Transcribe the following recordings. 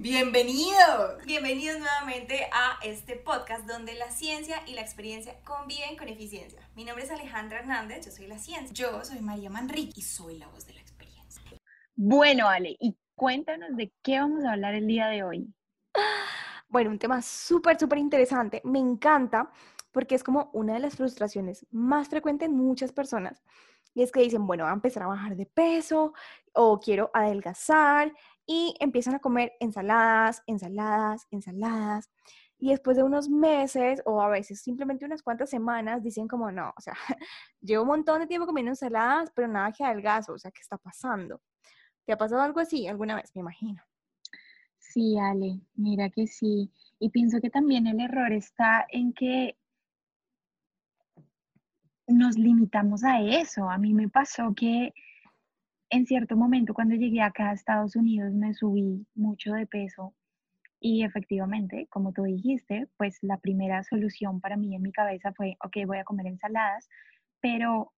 Bienvenidos, bienvenidos nuevamente a este podcast donde la ciencia y la experiencia conviven con eficiencia. Mi nombre es Alejandra Hernández, yo soy la ciencia. Yo soy María Manrique y soy la voz de la experiencia. Bueno, Ale, y cuéntanos de qué vamos a hablar el día de hoy. Bueno, un tema súper, súper interesante. Me encanta porque es como una de las frustraciones más frecuentes en muchas personas. Y es que dicen, bueno, voy a empezar a bajar de peso o quiero adelgazar y empiezan a comer ensaladas, ensaladas, ensaladas. Y después de unos meses o a veces simplemente unas cuantas semanas dicen como, no, o sea, llevo un montón de tiempo comiendo ensaladas, pero nada que adelgazo, o sea, ¿qué está pasando? ¿Te ha pasado algo así alguna vez, me imagino? Sí, Ale, mira que sí. Y pienso que también el error está en que nos limitamos a eso. A mí me pasó que en cierto momento cuando llegué acá a Estados Unidos me subí mucho de peso y efectivamente, como tú dijiste, pues la primera solución para mí en mi cabeza fue, ok, voy a comer ensaladas, pero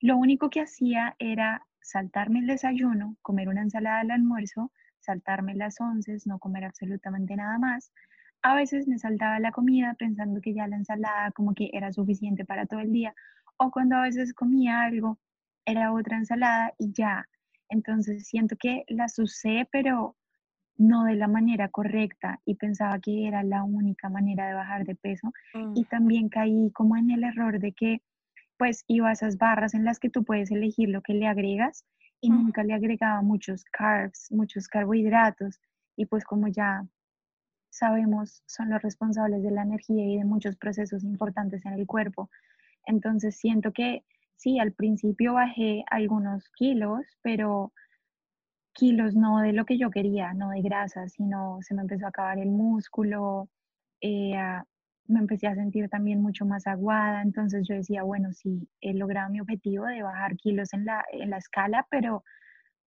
lo único que hacía era saltarme el desayuno, comer una ensalada al almuerzo, saltarme las once, no comer absolutamente nada más. A veces me saltaba la comida pensando que ya la ensalada como que era suficiente para todo el día, o cuando a veces comía algo, era otra ensalada y ya. Entonces siento que la usé, pero no de la manera correcta y pensaba que era la única manera de bajar de peso. Y mm. también caí como en el error de que pues iba a esas barras en las que tú puedes elegir lo que le agregas y nunca le agregaba muchos carbs, muchos carbohidratos y pues como ya sabemos son los responsables de la energía y de muchos procesos importantes en el cuerpo. Entonces siento que sí, al principio bajé algunos kilos, pero kilos no de lo que yo quería, no de grasa, sino se me empezó a acabar el músculo, eh, me empecé a sentir también mucho más aguada, entonces yo decía, bueno, sí, he logrado mi objetivo de bajar kilos en la, en la escala, pero,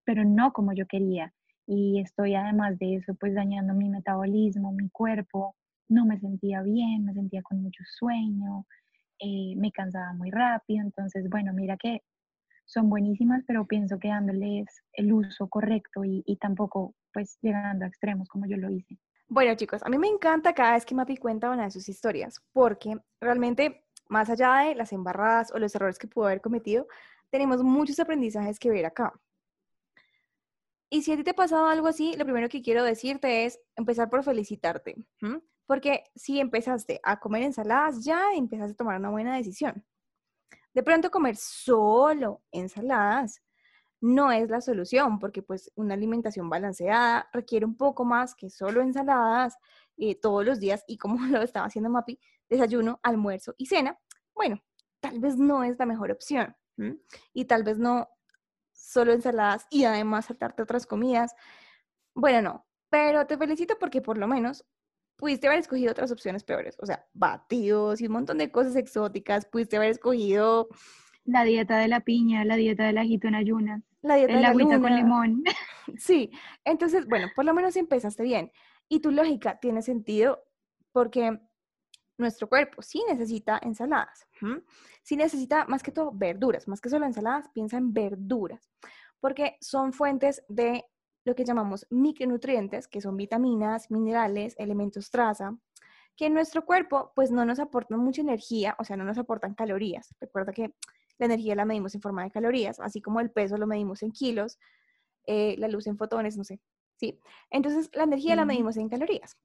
pero no como yo quería. Y estoy además de eso, pues dañando mi metabolismo, mi cuerpo, no me sentía bien, me sentía con mucho sueño, eh, me cansaba muy rápido, entonces, bueno, mira que son buenísimas, pero pienso que dándoles el uso correcto y, y tampoco pues llegando a extremos como yo lo hice. Bueno chicos, a mí me encanta cada vez que Mapi cuenta una de sus historias, porque realmente más allá de las embarradas o los errores que pudo haber cometido, tenemos muchos aprendizajes que ver acá. Y si a ti te ha pasado algo así, lo primero que quiero decirte es empezar por felicitarte. Porque si empezaste a comer ensaladas, ya empezaste a tomar una buena decisión. De pronto comer solo ensaladas no es la solución, porque pues una alimentación balanceada requiere un poco más que solo ensaladas eh, todos los días y como lo estaba haciendo Mapi, desayuno, almuerzo y cena. Bueno, tal vez no es la mejor opción. Y tal vez no solo ensaladas y además saltarte otras comidas. Bueno, no, pero te felicito porque por lo menos pudiste haber escogido otras opciones peores, o sea, batidos y un montón de cosas exóticas, pudiste haber escogido... La dieta de la piña, la dieta del ajito en ayunas. La dieta de la agüita con limón. Sí, entonces, bueno, por lo menos empezaste bien. Y tu lógica tiene sentido porque nuestro cuerpo sí necesita ensaladas, sí necesita más que todo verduras, más que solo ensaladas, piensa en verduras, porque son fuentes de lo que llamamos micronutrientes, que son vitaminas, minerales, elementos traza, que en nuestro cuerpo pues no nos aportan mucha energía, o sea, no nos aportan calorías. Recuerda que la energía la medimos en forma de calorías, así como el peso lo medimos en kilos, eh, la luz en fotones, no sé, ¿sí? Entonces, la energía la medimos en calorías.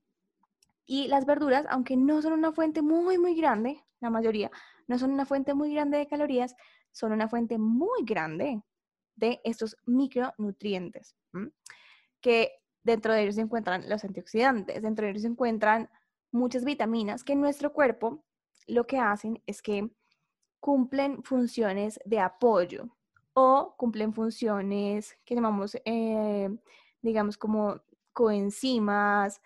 Y las verduras, aunque no son una fuente muy, muy grande, la mayoría, no son una fuente muy grande de calorías, son una fuente muy grande de estos micronutrientes, que dentro de ellos se encuentran los antioxidantes, dentro de ellos se encuentran muchas vitaminas que en nuestro cuerpo lo que hacen es que cumplen funciones de apoyo o cumplen funciones que llamamos, eh, digamos, como coenzimas.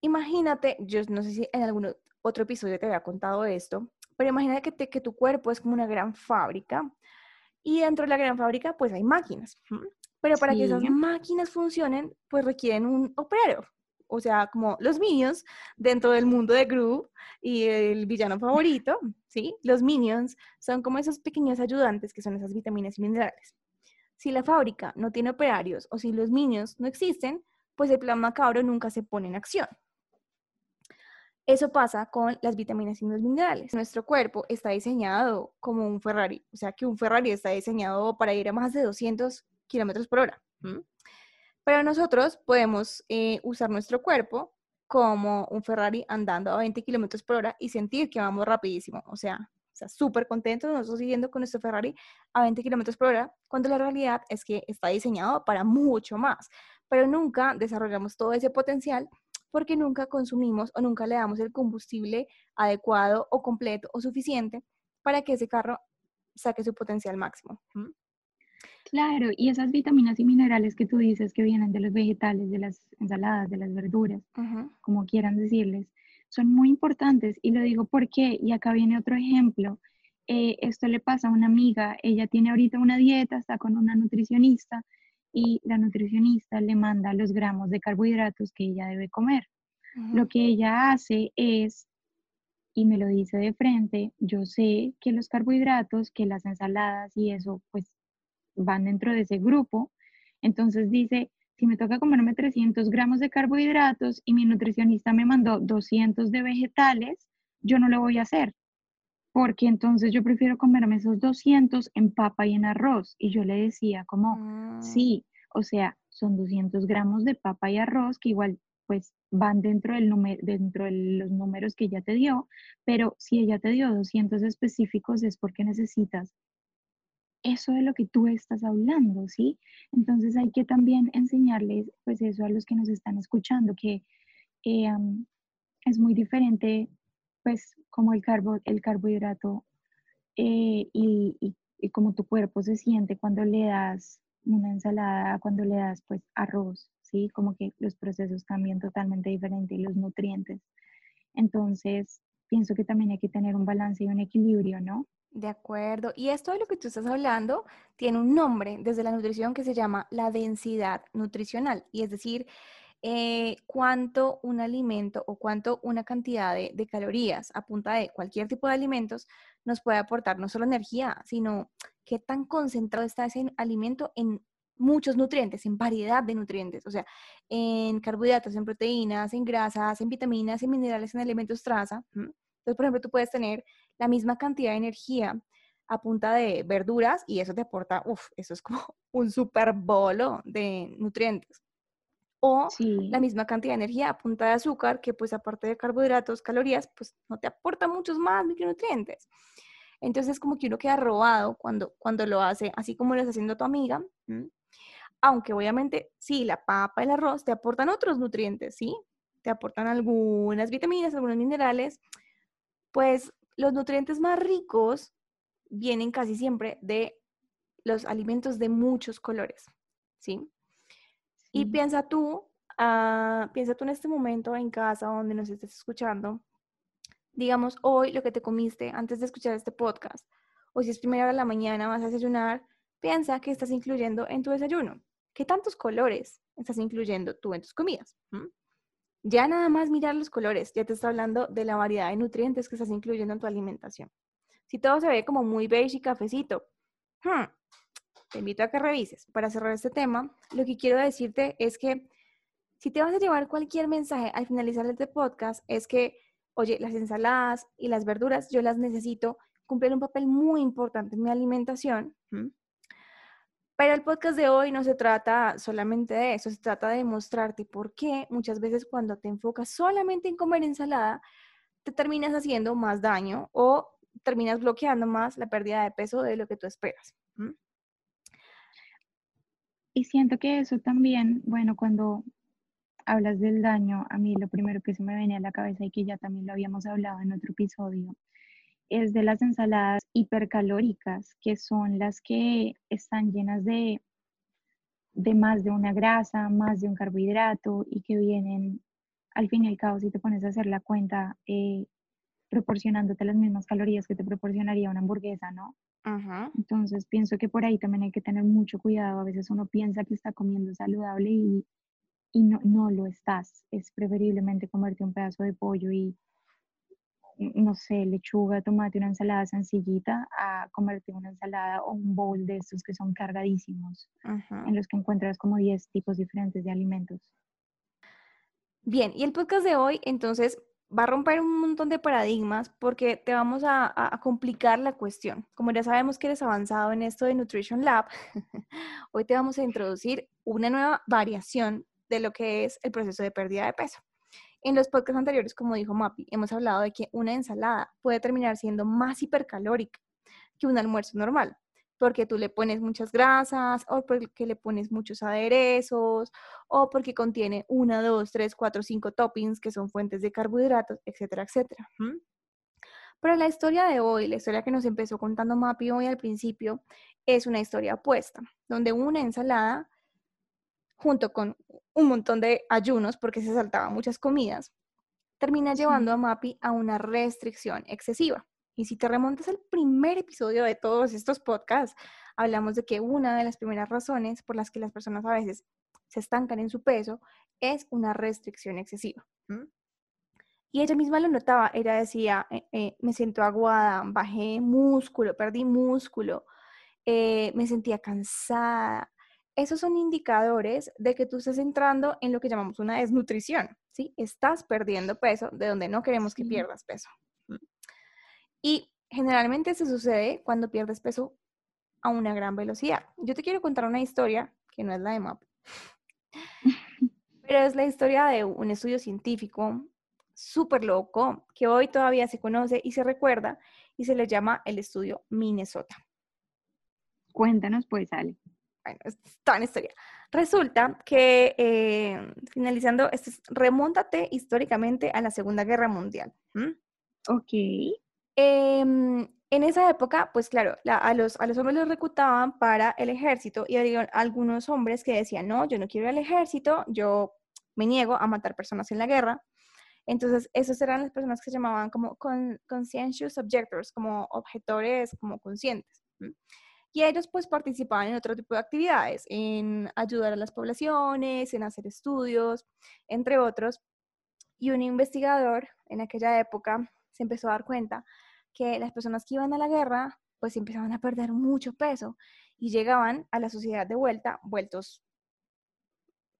Imagínate, yo no sé si en alguno otro episodio te había contado esto, pero imagínate que, que tu cuerpo es como una gran fábrica y dentro de la gran fábrica pues hay máquinas. Pero para que esas máquinas funcionen, pues requieren un operario. O sea, como los minions dentro del mundo de Gru y el villano favorito, ¿sí? Los minions son como esos pequeños ayudantes que son esas vitaminas y minerales. Si la fábrica no tiene operarios o si los minions no existen, pues el plan macabro nunca se pone en acción. Eso pasa con las vitaminas y los minerales. Nuestro cuerpo está diseñado como un Ferrari, o sea que un Ferrari está diseñado para ir a más de 200 kilómetros por hora. Pero nosotros podemos eh, usar nuestro cuerpo como un Ferrari andando a 20 kilómetros por hora y sentir que vamos rapidísimo. O sea, o sea, súper contentos nosotros siguiendo con nuestro Ferrari a 20 kilómetros por hora, cuando la realidad es que está diseñado para mucho más. Pero nunca desarrollamos todo ese potencial porque nunca consumimos o nunca le damos el combustible adecuado o completo o suficiente para que ese carro saque su potencial máximo. Claro, y esas vitaminas y minerales que tú dices que vienen de los vegetales, de las ensaladas, de las verduras, como quieran decirles, son muy importantes y lo digo porque, y acá viene otro ejemplo, eh, esto le pasa a una amiga, ella tiene ahorita una dieta, está con una nutricionista y la nutricionista le manda los gramos de carbohidratos que ella debe comer. Lo que ella hace es, y me lo dice de frente, yo sé que los carbohidratos, que las ensaladas y eso, pues van dentro de ese grupo. Entonces dice, si me toca comerme 300 gramos de carbohidratos y mi nutricionista me mandó 200 de vegetales, yo no lo voy a hacer. Porque entonces yo prefiero comerme esos 200 en papa y en arroz. Y yo le decía como, ah. sí, o sea, son 200 gramos de papa y arroz que igual pues van dentro, del dentro de los números que ella te dio, pero si ella te dio 200 específicos es porque necesitas eso de lo que tú estás hablando, ¿sí? Entonces hay que también enseñarles, pues eso a los que nos están escuchando, que eh, es muy diferente, pues como el, carbo, el carbohidrato eh, y, y, como tu cuerpo se siente cuando le das una ensalada, cuando le das pues arroz, ¿sí? Como que los procesos cambian totalmente diferente y los nutrientes. Entonces, pienso que también hay que tener un balance y un equilibrio, ¿no? De acuerdo. Y esto de lo que tú estás hablando tiene un nombre desde la nutrición que se llama la densidad nutricional. Y es decir, eh, cuánto un alimento o cuánto una cantidad de, de, calorías a punta de cualquier tipo de alimentos nos puede aportar no solo energía, sino qué tan concentrado está ese alimento en muchos nutrientes, en variedad de nutrientes, o sea, en carbohidratos, en proteínas, en grasas, en vitaminas, en minerales, en elementos traza. Entonces, por ejemplo, tú puedes tener la misma cantidad de energía a punta de verduras y eso te aporta, uff, eso es como un super bolo de nutrientes. O la misma cantidad de energía a punta de azúcar, que pues aparte de carbohidratos, calorías, pues no te aporta muchos más micronutrientes. Entonces como que uno queda robado cuando, cuando lo hace, así como lo está haciendo tu amiga. Aunque obviamente sí, la papa, y el arroz te aportan otros nutrientes, ¿sí? Te aportan algunas vitaminas, algunos minerales, pues los nutrientes más ricos vienen casi siempre de los alimentos de muchos colores, ¿sí? Y piensa tú, uh, piensa tú en este momento en casa donde nos estés escuchando, digamos hoy lo que te comiste antes de escuchar este podcast, o si es primera hora de la mañana vas a desayunar, piensa que estás incluyendo en tu desayuno. ¿Qué tantos colores estás incluyendo tú en tus comidas? Ya nada más mirar los colores, ya te está hablando de la variedad de nutrientes que estás incluyendo en tu alimentación. Si todo se ve como muy beige y cafecito, hmm, te invito a que revises. Para cerrar este tema, lo que quiero decirte es que si te vas a llevar cualquier mensaje al finalizar este podcast, es que, oye, las ensaladas y las verduras yo las necesito cumplir un papel muy importante en mi alimentación. Pero el podcast de hoy no se trata solamente de eso, se trata de mostrarte por qué muchas veces cuando te enfocas solamente en comer ensalada, te terminas haciendo más daño o terminas bloqueando más la pérdida de peso de lo que tú esperas. Y siento que eso también, bueno, cuando hablas del daño, a mí lo primero que se me venía a la cabeza y que ya también lo habíamos hablado en otro episodio, es de las ensaladas hipercalóricas, que son las que están llenas de, de más de una grasa, más de un carbohidrato y que vienen, al fin y al cabo, si te pones a hacer la cuenta, eh, proporcionándote las mismas calorías que te proporcionaría una hamburguesa, ¿no? Ajá. Entonces pienso que por ahí también hay que tener mucho cuidado. A veces uno piensa que está comiendo saludable y, y no, no lo estás. Es preferiblemente comerte un pedazo de pollo y, no sé, lechuga, tomate, una ensalada sencillita, a comerte una ensalada o un bowl de estos que son cargadísimos, Ajá. en los que encuentras como 10 tipos diferentes de alimentos. Bien, y el podcast de hoy entonces va a romper un montón de paradigmas porque te vamos a, complicar la cuestión. Como ya sabemos que eres avanzado en esto de Nutrition Lab, hoy te vamos a introducir una nueva variación de lo que es el proceso de pérdida de peso. En los podcasts anteriores, como dijo Mapi, hemos hablado de que una ensalada puede terminar siendo más hipercalórica que un almuerzo normal, porque tú le pones muchas grasas o porque le pones muchos aderezos o porque contiene una, dos, tres, cuatro, cinco toppings que son fuentes de carbohidratos, etcétera, etcétera. Pero la historia de hoy, la historia que nos empezó contando Mapi hoy al principio, es una historia opuesta, donde una ensalada, junto con un montón de ayunos, porque se saltaba muchas comidas, termina llevando a Mapi a una restricción excesiva. Y si te remontas al primer episodio de todos estos podcasts, hablamos de que una de las primeras razones por las que las personas a veces se estancan en su peso es una restricción excesiva. Y ella misma lo notaba, ella decía, eh, eh, me siento aguada, bajé músculo, perdí músculo, eh, me sentía cansada. Esos son indicadores de que tú estás entrando en lo que llamamos una desnutrición, ¿sí? Estás perdiendo peso de donde no queremos que pierdas peso. Y generalmente se sucede cuando pierdes peso a una gran velocidad. Yo te quiero contar una historia que no es la de MAP, pero es la historia de un estudio científico súper loco que hoy todavía se conoce y se recuerda y se le llama el estudio Minnesota. Cuéntanos, pues, Ale. Bueno, es toda una historia. Resulta que, eh, finalizando, esto es- remóntate históricamente a la Segunda Guerra Mundial. ¿m? Ok. Em, en esa época, pues claro, la- a, los, hombres los reclutaban para el ejército y había algunos hombres que decían, no, yo no quiero ir al ejército, yo me niego a matar personas en la guerra. Entonces, esas eran las personas que se llamaban como con, conscientious objectors, como objetores, como conscientes. Y ellos pues participaban en otro tipo de actividades, en ayudar a las poblaciones, en hacer estudios, entre otros. Y un investigador en aquella época se empezó a dar cuenta que las personas que iban a la guerra pues empezaban a perder mucho peso y llegaban a la sociedad de vuelta vueltos,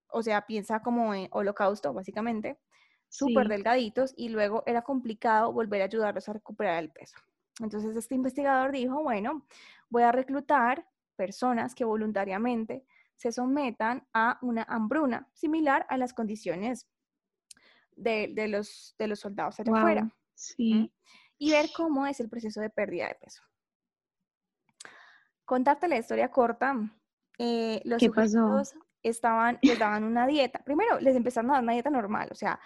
o sea, piensa como en holocausto básicamente, súper Sí. delgaditos y luego era complicado volver a ayudarlos a recuperar el peso. Entonces este investigador dijo, bueno, voy a reclutar personas que voluntariamente se sometan a una hambruna similar a las condiciones de, de los, de los soldados allá Wow. afuera Sí. y ver cómo es el proceso de pérdida de peso. Contarte la historia corta, eh, los ¿Qué pasó? estaban, les daban una dieta. Primero, les empezaron a dar una dieta normal, o sea,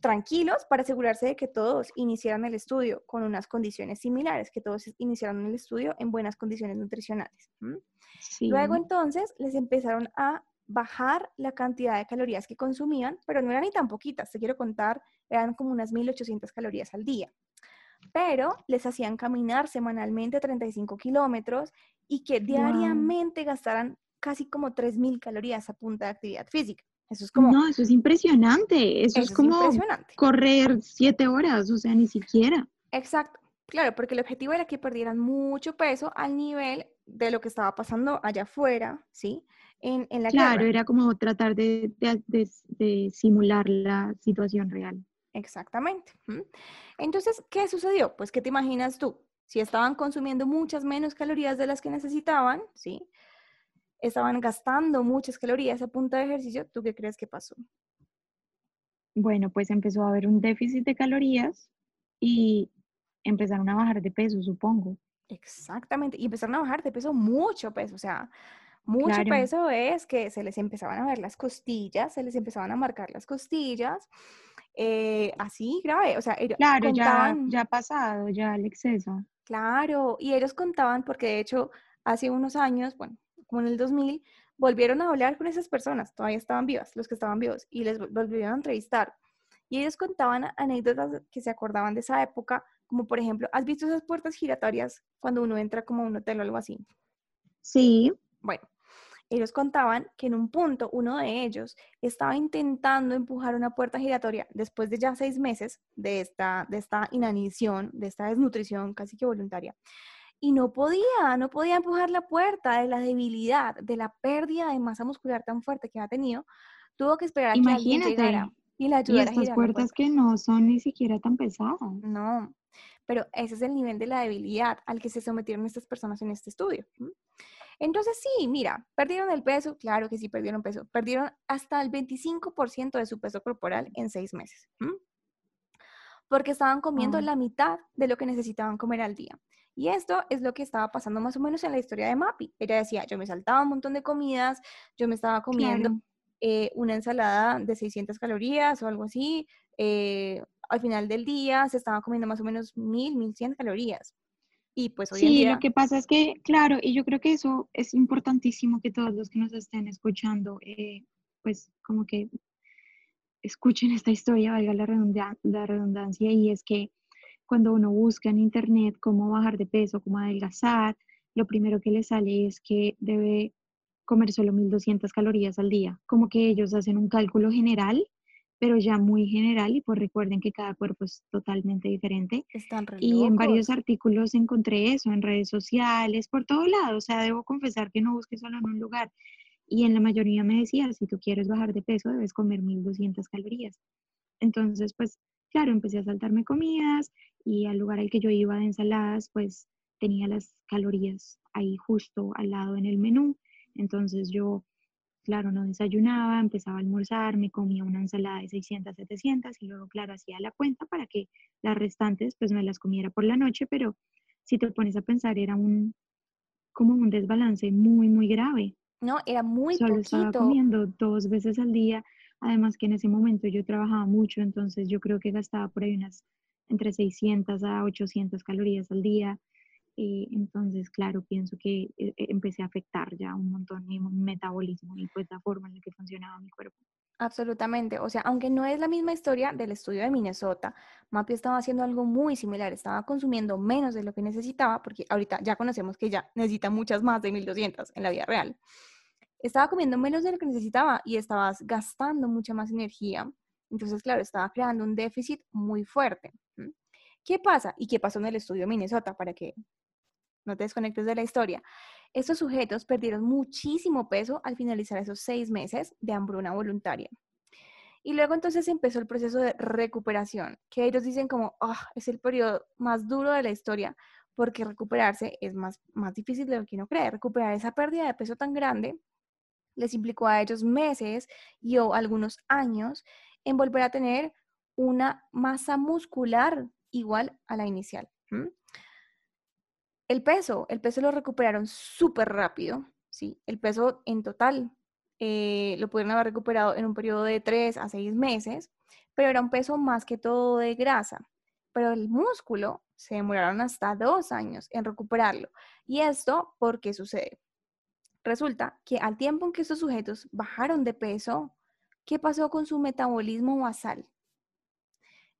tranquilos para asegurarse de que todos iniciaran el estudio con unas condiciones similares, que todos iniciaran el estudio en buenas condiciones nutricionales. ¿m? Sí. Luego entonces les empezaron a bajar la cantidad de calorías que consumían, pero no eran ni tan poquitas, te quiero contar, eran como unas 1800 calorías al día. Pero les hacían caminar semanalmente 35 kilómetros y que diariamente gastaran casi como 3000 calorías a punta de actividad física. Eso es como, No, eso es impresionante. Eso, eso es como impresionante. correr siete horas, o sea, ni siquiera. Exacto. Claro, porque el objetivo era que perdieran mucho peso al nivel de lo que estaba pasando allá afuera, ¿sí? En, en la Claro, guerra. era como tratar de, de- de- de simular la situación real. Exactamente. Entonces, ¿qué sucedió? Pues, ¿qué te imaginas tú? Si estaban consumiendo muchas menos calorías de las que necesitaban, ¿sí? Estaban gastando muchas calorías a punta de ejercicio, ¿tú qué crees que pasó? Bueno, pues empezó a haber un déficit de calorías y empezaron a bajar de peso, supongo. Exactamente. Y empezaron a bajar de peso mucho peso, o sea, mucho Claro. peso es que se les empezaban a ver las costillas, se les empezaban a marcar las costillas, eh, así grave, o sea, Claro, ya, contaban, ya ha pasado, ya el exceso. claro, y ellos contaban porque de hecho hace unos años, bueno, como en el 2000, volvieron a hablar con esas personas, todavía estaban vivas, los que estaban vivos, y les vol- volvieron a entrevistar. Y ellos contaban anécdotas que se acordaban de esa época, como por ejemplo, ¿has visto esas puertas giratorias cuando uno entra como a un hotel o algo así? Sí. Bueno, ellos contaban que en un punto uno de ellos estaba intentando empujar una puerta giratoria después de ya seis meses de esta, de esta inanición, de esta desnutrición casi que voluntaria. Y no podía, no podía empujar la puerta de la debilidad, de la pérdida de masa muscular tan fuerte que ha tenido. Tuvo que esperar a que alguien llegara y la ayudara y estas puertas que no son ni siquiera tan pesadas. No, pero ese es el nivel de la debilidad al que se sometieron estas personas en este estudio. Entonces, sí, mira, perdieron el peso, claro que sí perdieron peso, perdieron hasta el 25% de su peso corporal en seis meses, porque estaban comiendo la mitad de lo que necesitaban comer al día. Y esto es lo que estaba pasando más o menos en la historia de Mappy. Ella decía, yo me saltaba un montón de comidas, yo me estaba comiendo eh, una ensalada de 600 calorías o algo así, eh, al final del día se estaba comiendo más o menos 1000, 1100 calorías. Y pues hoy sí, en día... lo que pasa es que, claro, y yo creo que eso es importantísimo que todos los que nos estén escuchando, eh, pues como que escuchen esta historia, valga la, la redundancia, y es que cuando uno busca en internet cómo bajar de peso, cómo adelgazar, lo primero que le sale es que debe comer solo 1200 calorías al día. Como que ellos hacen un cálculo general pero ya muy general y pues recuerden que cada cuerpo es totalmente diferente. Están y en varios artículos encontré eso, en redes sociales, por todo lado, o sea, debo confesar que no busqué solo en un lugar. Y en la mayoría me decía, si tú quieres bajar de peso, debes comer 1200 calorías. Entonces, pues, claro, empecé a saltarme comidas y al lugar al que yo iba de ensaladas, pues tenía las calorías ahí justo al lado en el menú. Entonces yo claro, no desayunaba, empezaba a almorzar, me comía una ensalada de 600, 700 y luego, claro, hacía la cuenta para que las restantes pues me las comiera por la noche, pero si te pones a pensar era un como un desbalance muy, muy grave. No, era muy Solo poquito. estaba comiendo dos veces al día, además que en ese momento yo trabajaba mucho, entonces yo creo que gastaba por ahí unas entre 600 a 800 calorías al día eh, entonces, claro, pienso que eh, eh, empecé a afectar ya un montón mi metabolismo y pues la forma en la que funcionaba mi cuerpo. Absolutamente. O sea, aunque no es la misma historia del estudio de Minnesota, Mapi estaba haciendo algo muy similar. Estaba consumiendo menos de lo que necesitaba, porque ahorita ya conocemos que ya necesita muchas más de 1200 en la vida real. Estaba comiendo menos de lo que necesitaba y estabas gastando mucha más energía. Entonces, claro, estaba creando un déficit muy fuerte. ¿Qué pasa? ¿Y qué pasó en el estudio de Minnesota? Para que no te desconectes de la historia. Estos sujetos perdieron muchísimo peso al finalizar esos seis meses de hambruna voluntaria. Y luego entonces empezó el proceso de recuperación, que ellos dicen como, ah, es el periodo más duro de la historia, porque recuperarse es más, más difícil de lo que uno cree. Recuperar esa pérdida de peso tan grande les implicó a ellos meses y o algunos años en volver a tener una masa muscular igual a la inicial. El peso, el peso lo recuperaron súper rápido, ¿sí? El peso en total eh, lo pudieron haber recuperado en un periodo de 3 a 6 meses, pero era un peso más que todo de grasa. Pero el músculo se demoraron hasta dos años en recuperarlo. ¿Y esto por qué sucede? Resulta que al tiempo en que estos sujetos bajaron de peso, ¿qué pasó con su metabolismo basal?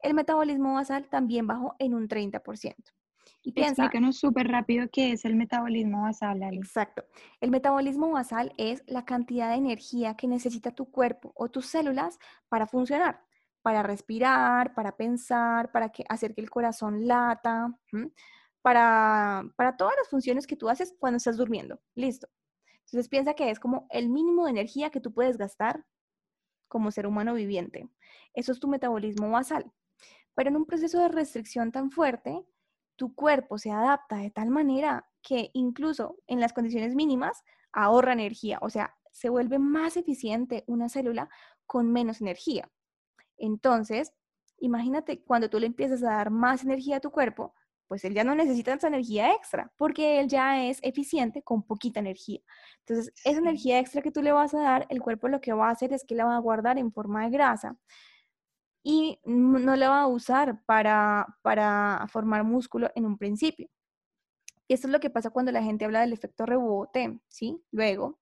El metabolismo basal también bajó en un 30%. Y piensa, Explícanos súper rápido qué es el metabolismo basal, Exacto. El metabolismo basal es la cantidad de energía que necesita tu cuerpo o tus células para funcionar, para respirar, para pensar, para que, hacer que el corazón lata, para, para todas las funciones que tú haces cuando estás durmiendo. Listo. Entonces piensa que es como el mínimo de energía que tú puedes gastar como ser humano viviente. Eso es tu metabolismo basal. Pero en un proceso de restricción tan fuerte, tu cuerpo se adapta de tal manera que incluso en las condiciones mínimas ahorra energía, o sea, se vuelve más eficiente una célula con menos energía. Entonces, imagínate cuando tú le empiezas a dar más energía a tu cuerpo, pues él ya no necesita esa energía extra, porque él ya es eficiente con poquita energía. Entonces, esa energía extra que tú le vas a dar, el cuerpo lo que va a hacer es que la va a guardar en forma de grasa y no la va a usar para, para formar músculo en un principio. Y esto es lo que pasa cuando la gente habla del efecto rebote, ¿sí? Luego,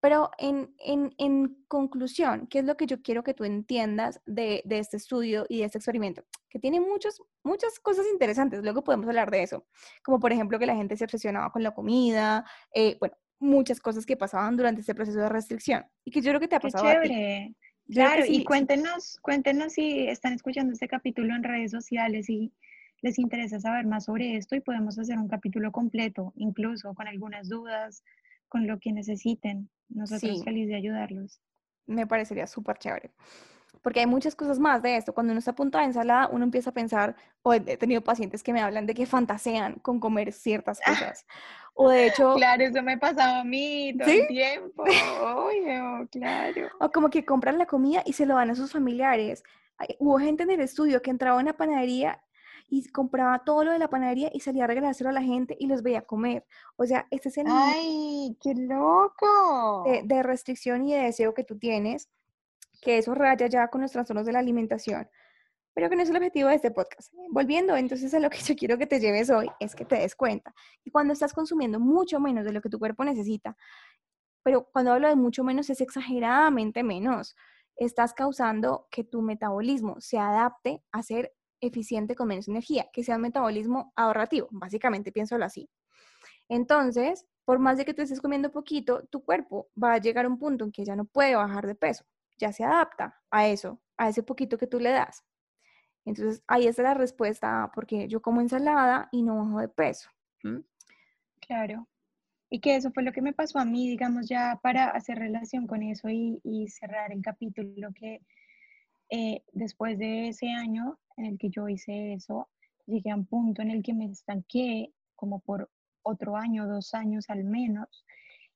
Pero en, en, en, conclusión, ¿qué es lo que yo quiero que tú entiendas de, de, este estudio y de este experimento? Que tiene muchos, muchas cosas interesantes, luego podemos hablar de eso, como por ejemplo que la gente se obsesionaba con la comida, eh, bueno, muchas cosas que pasaban durante este proceso de restricción y que yo creo que te ha pasado. Qué chévere. Claro, y cuéntenos, cuéntenos si están escuchando este capítulo en redes sociales y les interesa saber más sobre esto y podemos hacer un capítulo completo, incluso con algunas dudas, con lo que necesiten. Nosotros felices de ayudarlos. Me parecería súper chévere. Porque hay muchas cosas más de esto. Cuando uno está a punto de ensalada, uno empieza a pensar, o he tenido pacientes que me hablan de que fantasean con comer ciertas cosas. O de hecho... Claro, eso me pasaba a mí todo el tiempo. claro. O como que compran la comida y se lo dan a sus familiares. Hubo gente en el estudio que entraba en la panadería y compraba todo lo de la panadería y salía a regalárselo a la gente y los veía comer. O sea, este es el ¡Ay, qué loco! De, restricción y de deseo que tú tienes, que eso raya ya con los trastornos de la alimentación. Pero que no es el objetivo de este podcast. Volviendo entonces a lo que yo quiero que te lleves hoy, es que te des cuenta y cuando estás consumiendo mucho menos de lo que tu cuerpo necesita, pero cuando hablo de mucho menos es exageradamente menos, estás causando que tu metabolismo se adapte a ser eficiente con menos energía, que sea un metabolismo ahorrativo, básicamente piénsalo así. Entonces, por más de que tú estés comiendo poquito, tu cuerpo va a llegar a un punto en que ya no puede bajar de peso, ya se adapta a eso, a ese poquito que tú le das. Entonces, ahí está la respuesta, porque yo como ensalada y no bajo de peso. Claro. Y que eso fue lo que me pasó a mí, digamos, ya para hacer relación con eso y, y cerrar el capítulo, que eh, después de ese año en el que yo hice eso, llegué a un punto en el que me estanqué como por otro año, dos años al menos.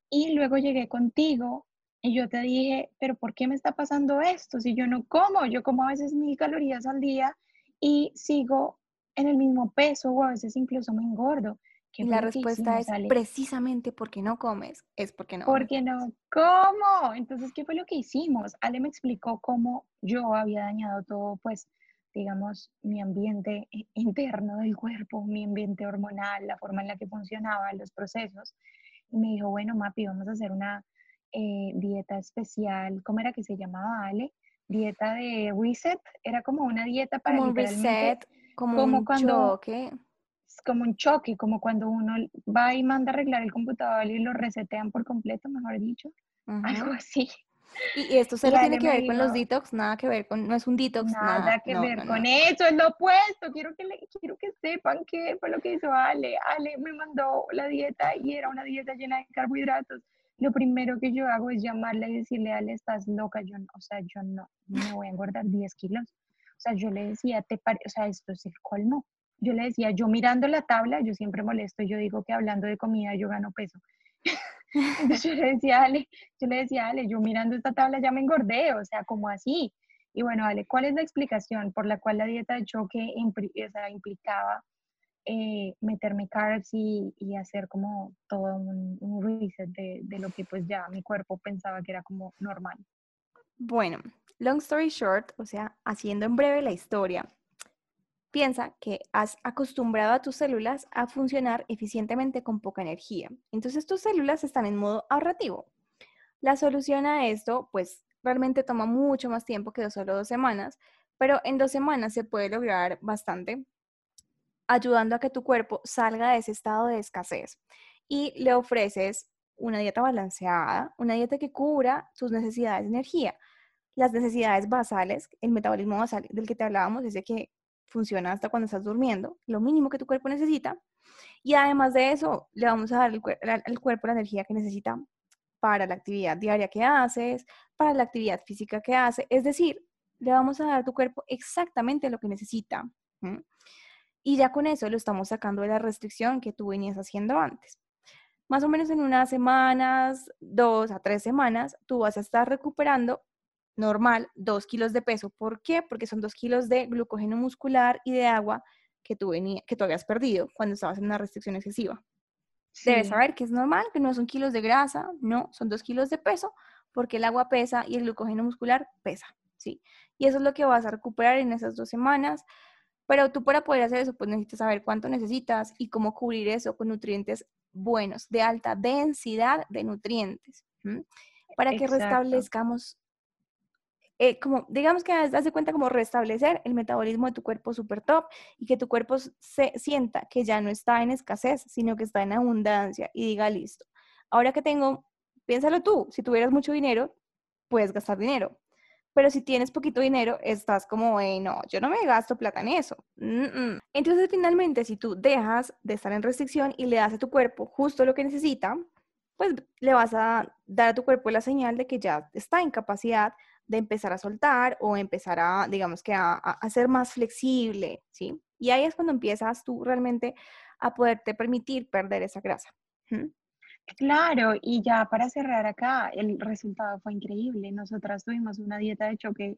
Y luego llegué contigo y yo te dije, pero ¿por qué me está pasando esto? Si yo no como, yo como a veces mil calorías al día y sigo en el mismo peso o a veces incluso me engordo. Y la respuesta es precisamente porque no comes, es porque no. Porque no como. Entonces, ¿qué fue lo que hicimos? Ale me explicó cómo yo había dañado todo, pues, digamos, mi ambiente interno del cuerpo, mi ambiente hormonal, la forma en la que funcionaban los procesos. Y me dijo, bueno, Mapi, vamos a hacer una eh, dieta especial. ¿Cómo era que se llamaba, Ale? Dieta de reset. Era como una dieta para como un reset, como, como un cuando como un choque, como cuando uno va y manda a arreglar el computador y lo resetean por completo, mejor dicho, algo así. ¿Y, esto se tiene que ver con los detox? Nada que ver con, no es un detox. Nada, que ver con eso, es lo opuesto. Quiero que, quiero que sepan que fue lo que hizo Ale. Ale me mandó la dieta y era una dieta llena de carbohidratos. Lo primero que yo hago es llamarle y decirle, Ale, estás loca, yo o sea, yo no, me voy a engordar 10 kilos. O sea, yo le decía, te pare o sea, esto es el colmo yo le decía, yo mirando la tabla, yo siempre molesto, yo digo que hablando de comida yo gano peso. Entonces yo le decía, Ale, yo le decía, Ale, yo mirando esta tabla ya me engordé, o sea, como así. Y bueno, Ale, ¿cuál es la explicación por la cual la dieta de choque implicaba eh, meterme carbs y, y, hacer como todo un, un reset de, de, lo que pues ya mi cuerpo pensaba que era como normal? Bueno, long story short, o sea, haciendo en breve la historia, Piensa que has acostumbrado a tus células a funcionar eficientemente con poca energía. Entonces tus células están en modo ahorrativo. La solución a esto, pues realmente toma mucho más tiempo que solo dos semanas, pero en dos semanas se puede lograr bastante, ayudando a que tu cuerpo salga de ese estado de escasez y le ofreces una dieta balanceada, una dieta que cubra tus necesidades de energía. Las necesidades basales, el metabolismo basal del que te hablábamos, es de que funciona hasta cuando estás durmiendo, lo mínimo que tu cuerpo necesita. Y además de eso, le vamos a dar al, cuerpo la energía que necesita para la actividad diaria que haces, para la actividad física que hace. Es decir, le vamos a dar a tu cuerpo exactamente lo que necesita. Y ya con eso lo estamos sacando de la restricción que tú venías haciendo antes. Más o menos en unas semanas, dos a tres semanas, tú vas a estar recuperando normal dos kilos de peso. ¿Por qué? Porque son dos kilos de glucógeno muscular y de agua que tú, venía, que tú habías perdido cuando estabas en una restricción excesiva. Debes saber que es normal, que no son kilos de grasa, no, son dos kilos de peso, porque el agua pesa y el glucógeno muscular pesa, ¿sí? Y eso es lo que vas a recuperar en esas dos semanas. Pero tú para poder hacer eso, pues necesitas saber cuánto necesitas y cómo cubrir eso con nutrientes buenos, de alta densidad de nutrientes. para que Exacto. restablezcamos, eh, como, digamos que haz de cuenta como restablecer el metabolismo de tu cuerpo super top y que tu cuerpo se sienta que ya no está en escasez, sino que está en abundancia y diga, listo, ahora que tengo, piénsalo tú, si tuvieras mucho dinero, puedes gastar dinero. Pero si tienes poquito dinero, estás como, "Ey, no, yo no me gasto plata en eso. Mm, mm". Entonces, finalmente, si tú dejas de estar en restricción y le das a tu cuerpo justo lo que necesita, pues le vas a dar a tu cuerpo la señal de que ya está en capacidad de empezar a soltar o empezar a, digamos que a- a ser más flexible, ¿sí? Y ahí es cuando empiezas tú realmente a poderte permitir perder esa grasa. ¿Mm? Claro, y ya para cerrar acá, el resultado fue increíble. Nosotras tuvimos una dieta de choque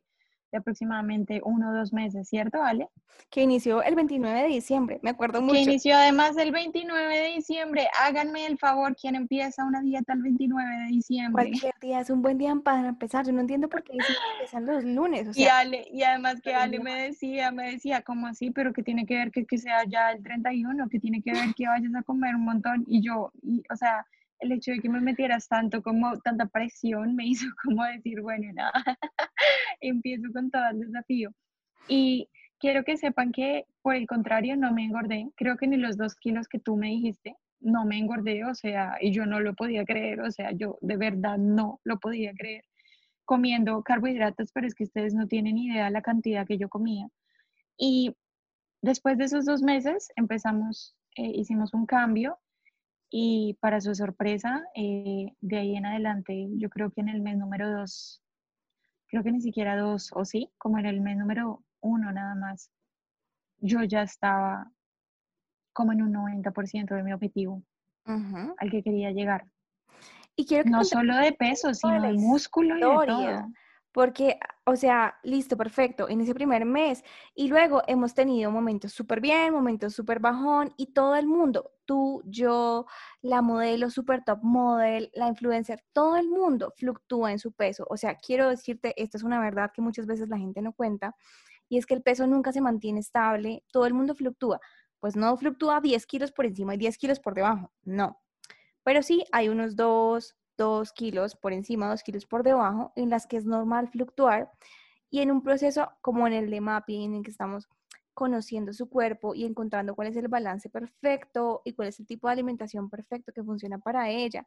de aproximadamente uno o dos meses, ¿cierto, Ale? Que inició el 29 de diciembre, me acuerdo Que mucho. inició además el 29 de diciembre. Háganme el favor, ¿quién empieza una dieta el 29 de diciembre? Cualquier día es un buen día para empezar. Yo no entiendo por qué dicen que empiezan los lunes. O Y sea, Ale, y además que Ale me decía, me decía, ¿cómo así? Pero que tiene que ver que, que sea ya el 31, que tiene que ver que vayas a comer un montón. Y yo, y, o sea, el hecho de que me metieras tanto como tanta presión me hizo como decir, bueno, nada, empiezo con todo el desafío. Y quiero que sepan que, por el contrario, no me engordé. Creo que ni los dos kilos que tú me dijiste, no me engordé, o sea, y yo no lo podía creer, o sea, yo de verdad no lo podía creer comiendo carbohidratos, pero es que ustedes no tienen idea la cantidad que yo comía. Y después de esos dos meses empezamos, eh, hicimos un cambio y para su sorpresa, eh, de ahí en adelante, yo creo que en el mes número dos, creo que ni siquiera dos, o sí, como en el mes número uno nada más, yo ya estaba como en un 90% de mi objetivo al que quería llegar. Y quiero que No solo de peso, sino de músculo y de todo. Porque, o sea, listo, perfecto, en ese primer mes. Y luego hemos tenido momentos súper bien, momentos súper bajón y todo el mundo, tú, yo, la modelo super top model, la influencer, todo el mundo fluctúa en su peso. O sea, quiero decirte, esta es una verdad que muchas veces la gente no cuenta, y es que el peso nunca se mantiene estable, todo el mundo fluctúa. Pues no fluctúa 10 kilos por encima y 10 kilos por debajo, no. Pero sí hay unos 2, 2 kilos por encima, 2 kilos por debajo, en las que es normal fluctuar. Y en un proceso como en el de mapping, en que estamos conociendo su cuerpo y encontrando cuál es el balance perfecto y cuál es el tipo de alimentación perfecto que funciona para ella,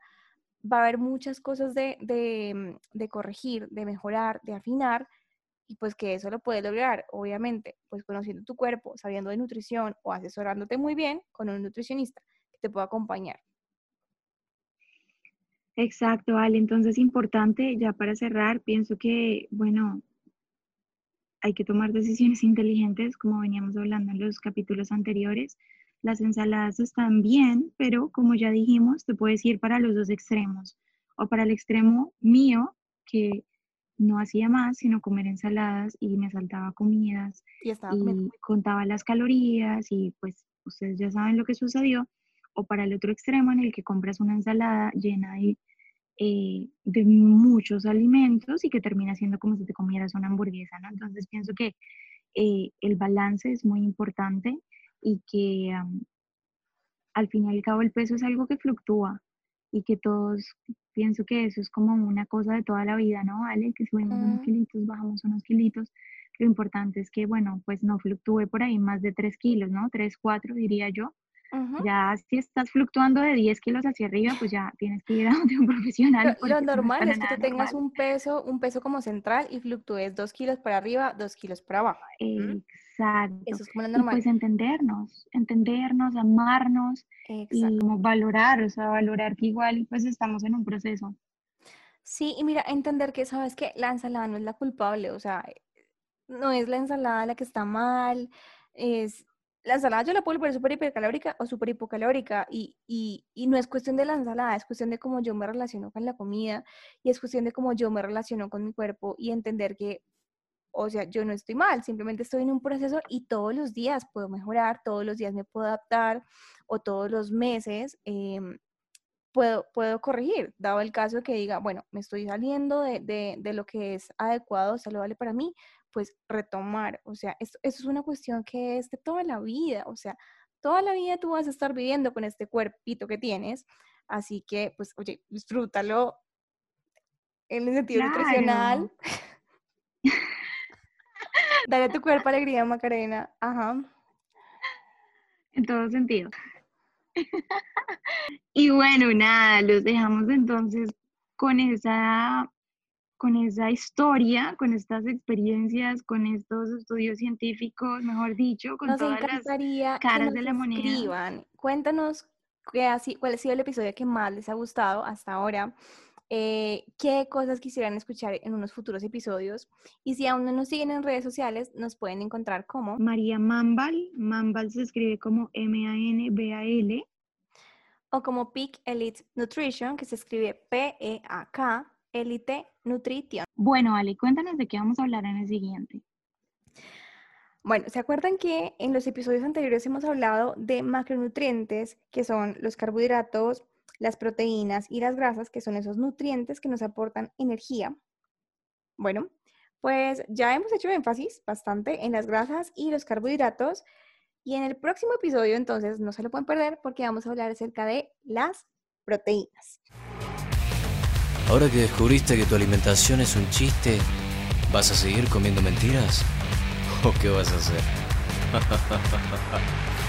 va a haber muchas cosas de, de, de corregir, de mejorar, de afinar. Y pues que eso lo puedes lograr, obviamente, pues conociendo tu cuerpo, sabiendo de nutrición o asesorándote muy bien con un nutricionista que te pueda acompañar. Exacto, Ale. Entonces, importante, ya para cerrar, pienso que, bueno, hay que tomar decisiones inteligentes, como veníamos hablando en los capítulos anteriores. Las ensaladas están bien, pero como ya dijimos, te puedes ir para los dos extremos. O para el extremo mío, que no hacía más, sino comer ensaladas y me saltaba comidas Y contaba las calorías y pues ustedes ya saben lo que sucedió. O para el otro extremo en el que compras una ensalada llena de, eh, de muchos alimentos y que termina siendo como si te comieras una hamburguesa, ¿no? Entonces pienso que eh, el balance es muy importante y que am, al fin y al cabo el peso es algo que fluctúa y que todos, pienso que eso es como una cosa de toda la vida, ¿no? ¿Vale? Que subimos unos Ujú. kilitos, bajamos unos kilitos. Lo importante es que, bueno, pues no fluctúe por ahí más de 3 kilos, ¿no? 3, 4 diría yo. Ya si estás fluctuando de 10 kilos hacia arriba, pues ya tienes que ir a donde un profesional. Lo, porque lo eso no es normal es que tú tengas normal. un peso, un peso como central y fluctúes dos kilos para arriba, dos kilos para abajo. Exacto. Eso es como lo Y normal. pues entendernos, entendernos, amarnos Exacto. y como valorar, o sea, valorar que igual pues estamos en un proceso. Sí, y mira, entender que, sabes que la ensalada no es la culpable, o sea, no es la ensalada la que está mal, es la ensalada yo la puedo volver súper hipercalórica o súper hipocalórica y, y, no es cuestión de la ensalada, es cuestión de cómo yo me relaciono con la comida y es cuestión de cómo yo me relaciono con mi cuerpo y entender que, o sea, yo no estoy mal, simplemente estoy en un proceso y todos los días puedo mejorar, todos los días me puedo adaptar o todos los meses. em, puedo, puedo corregir, dado el caso que diga, bueno, me estoy saliendo de, de, de lo que es adecuado, saludable para mí, pues retomar. O sea, eso es una cuestión que es de toda la vida. O sea, toda la vida tú vas a estar viviendo con este cuerpito que tienes. Así que, pues, oye, disfrútalo en el sentido Claro. nutricional. Dale a tu cuerpo alegría, Macarena. Ajá. en todo sentido. y bueno, nada, los dejamos entonces con esa, con esa historia, con estas experiencias, con estos estudios científicos, mejor dicho, con Nos todas las... caras de la moneda. escriban. Cuéntanos qué ha cuál ha sido el episodio que más les ha gustado hasta ahora. eh, qué cosas quisieran escuchar en unos futuros episodios. Y si aún no nos siguen en redes sociales, nos pueden encontrar como María Mambal, Mambal se escribe como M-A-N-B-A-L. o como Peak Elite Nutrition, que se escribe P-E-A-K, Elite Nutrition. Bueno, Ale, cuéntanos de qué vamos a hablar en el siguiente. Bueno, ¿se acuerdan que en los episodios anteriores hemos hablado de macronutrientes, que son los carbohidratos, las proteínas y las grasas, que son esos nutrientes que nos aportan energía? Bueno, pues ya hemos hecho énfasis bastante en las grasas y los carbohidratos. Y en el próximo episodio, entonces, no se lo pueden perder porque vamos a hablar acerca de las proteínas. Ahora que descubriste que tu alimentación es un chiste, ¿vas a seguir comiendo mentiras? ¿O qué vas a hacer?